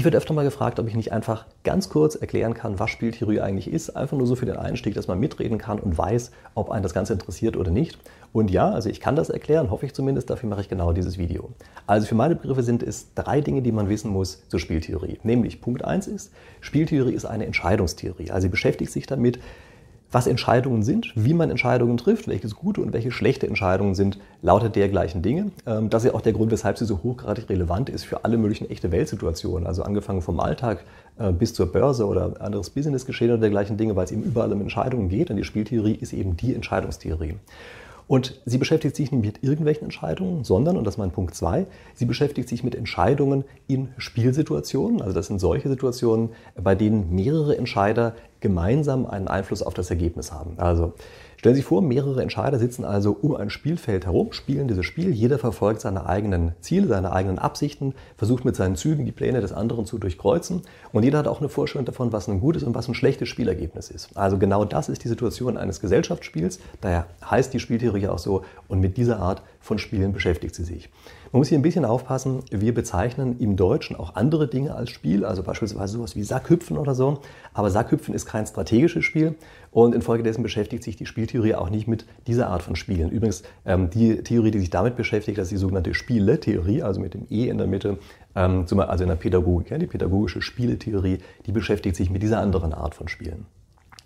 Ich werde öfter mal gefragt, ob ich nicht einfach ganz kurz erklären kann, was Spieltheorie eigentlich ist. Einfach nur so für den Einstieg, dass man mitreden kann und weiß, ob einen das Ganze interessiert oder nicht. Und ja, also ich kann das erklären, hoffe ich zumindest. Dafür mache ich genau dieses Video. Also für meine Begriffe sind es drei Dinge, die man wissen muss zur Spieltheorie. Nämlich Punkt 1 ist, Spieltheorie ist eine Entscheidungstheorie. Also sie beschäftigt sich damit, was Entscheidungen sind, wie man Entscheidungen trifft, welches gute und welche schlechte Entscheidungen sind, lauter dergleichen Dinge. Ähm, das ist ja auch der Grund, weshalb sie so hochgradig relevant ist für alle möglichen echte Weltsituationen, also angefangen vom Alltag äh, bis zur Börse oder anderes Businessgeschehen oder dergleichen Dinge, weil es eben überall um Entscheidungen geht und die Spieltheorie ist eben die Entscheidungstheorie. Und sie beschäftigt sich nicht mit irgendwelchen Entscheidungen, sondern, und das ist mein Punkt zwei, sie beschäftigt sich mit Entscheidungen in Spielsituationen. Also das sind solche Situationen, bei denen mehrere Entscheider gemeinsam einen Einfluss auf das Ergebnis haben. Also Stellen Sie sich vor, mehrere Entscheider sitzen also um ein Spielfeld herum, spielen dieses Spiel. Jeder verfolgt seine eigenen Ziele, seine eigenen Absichten, versucht mit seinen Zügen die Pläne des anderen zu durchkreuzen. Und jeder hat auch eine Vorstellung davon, was ein gutes und was ein schlechtes Spielergebnis ist. Also genau das ist die Situation eines Gesellschaftsspiels. Daher heißt die Spieltheorie auch so. Und mit dieser Art von Spielen beschäftigt sie sich. Man muss hier ein bisschen aufpassen, wir bezeichnen im Deutschen auch andere Dinge als Spiel, also beispielsweise sowas wie Sackhüpfen oder so. Aber Sackhüpfen ist kein strategisches Spiel und infolgedessen beschäftigt sich die Spieltheorie auch nicht mit dieser Art von Spielen. Übrigens, ähm, die Theorie, die sich damit beschäftigt, das ist die sogenannte Spieletheorie, also mit dem E in der Mitte, ähm, also in der Pädagogik. Die pädagogische Spieletheorie, die beschäftigt sich mit dieser anderen Art von Spielen.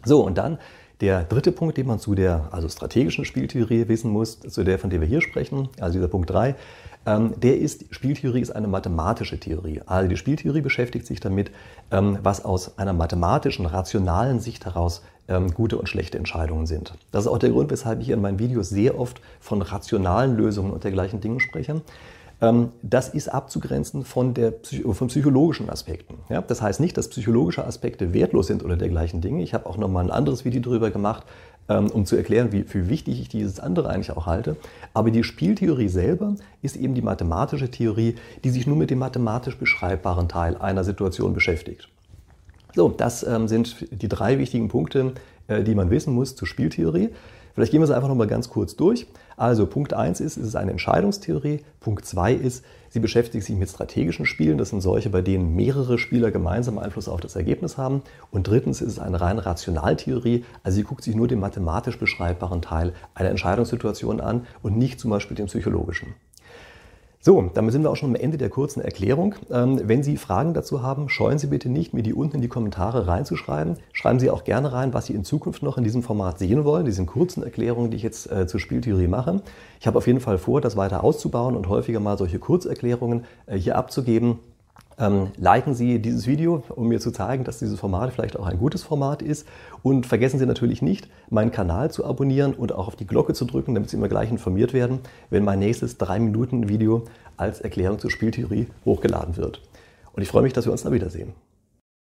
So, und dann der dritte Punkt, den man zu der also strategischen Spieltheorie wissen muss, zu der, von der wir hier sprechen, also dieser Punkt 3, ähm, der ist, Spieltheorie ist eine mathematische Theorie. Also die Spieltheorie beschäftigt sich damit, ähm, was aus einer mathematischen, rationalen Sicht heraus ähm, gute und schlechte Entscheidungen sind. Das ist auch der Grund, weshalb ich in meinen Videos sehr oft von rationalen Lösungen und dergleichen Dingen spreche. Ähm, das ist abzugrenzen von, der, von psychologischen Aspekten. Ja, das heißt nicht, dass psychologische Aspekte wertlos sind oder dergleichen Dinge. Ich habe auch noch mal ein anderes Video darüber gemacht, ähm, um zu erklären, wie, wie wichtig ich dieses andere eigentlich auch halte. Aber die Spieltheorie selber ist eben die mathematische Theorie, die sich nur mit dem mathematisch beschreibbaren Teil einer Situation beschäftigt. So, das ähm, sind die drei wichtigen Punkte, die man wissen muss zur Spieltheorie. Vielleicht gehen wir es einfach nochmal ganz kurz durch. Also Punkt 1 ist, es ist eine Entscheidungstheorie. Punkt 2 ist, sie beschäftigt sich mit strategischen Spielen. Das sind solche, bei denen mehrere Spieler gemeinsam Einfluss auf das Ergebnis haben. Und drittens ist es eine reine Rationaltheorie. Also sie guckt sich nur den mathematisch beschreibbaren Teil einer Entscheidungssituation an und nicht zum Beispiel den psychologischen. So, damit sind wir auch schon am Ende der kurzen Erklärung. Ähm, wenn Sie Fragen dazu haben, scheuen Sie bitte nicht, mir die unten in die Kommentare reinzuschreiben. Schreiben Sie auch gerne rein, was Sie in Zukunft noch in diesem Format sehen wollen, diesen kurzen Erklärungen, die ich jetzt äh, zur Spieltheorie mache. Ich habe auf jeden Fall vor, das weiter auszubauen und häufiger mal solche Kurzerklärungen äh, hier abzugeben. Ähm, liken Sie dieses Video, um mir zu zeigen, dass dieses Format vielleicht auch ein gutes Format ist. Und vergessen Sie natürlich nicht, meinen Kanal zu abonnieren und auch auf die Glocke zu drücken, damit Sie immer gleich informiert werden, wenn mein nächstes 3-Minuten-Video als Erklärung zur Spieltheorie hochgeladen wird. Und ich freue mich, dass wir uns da wiedersehen.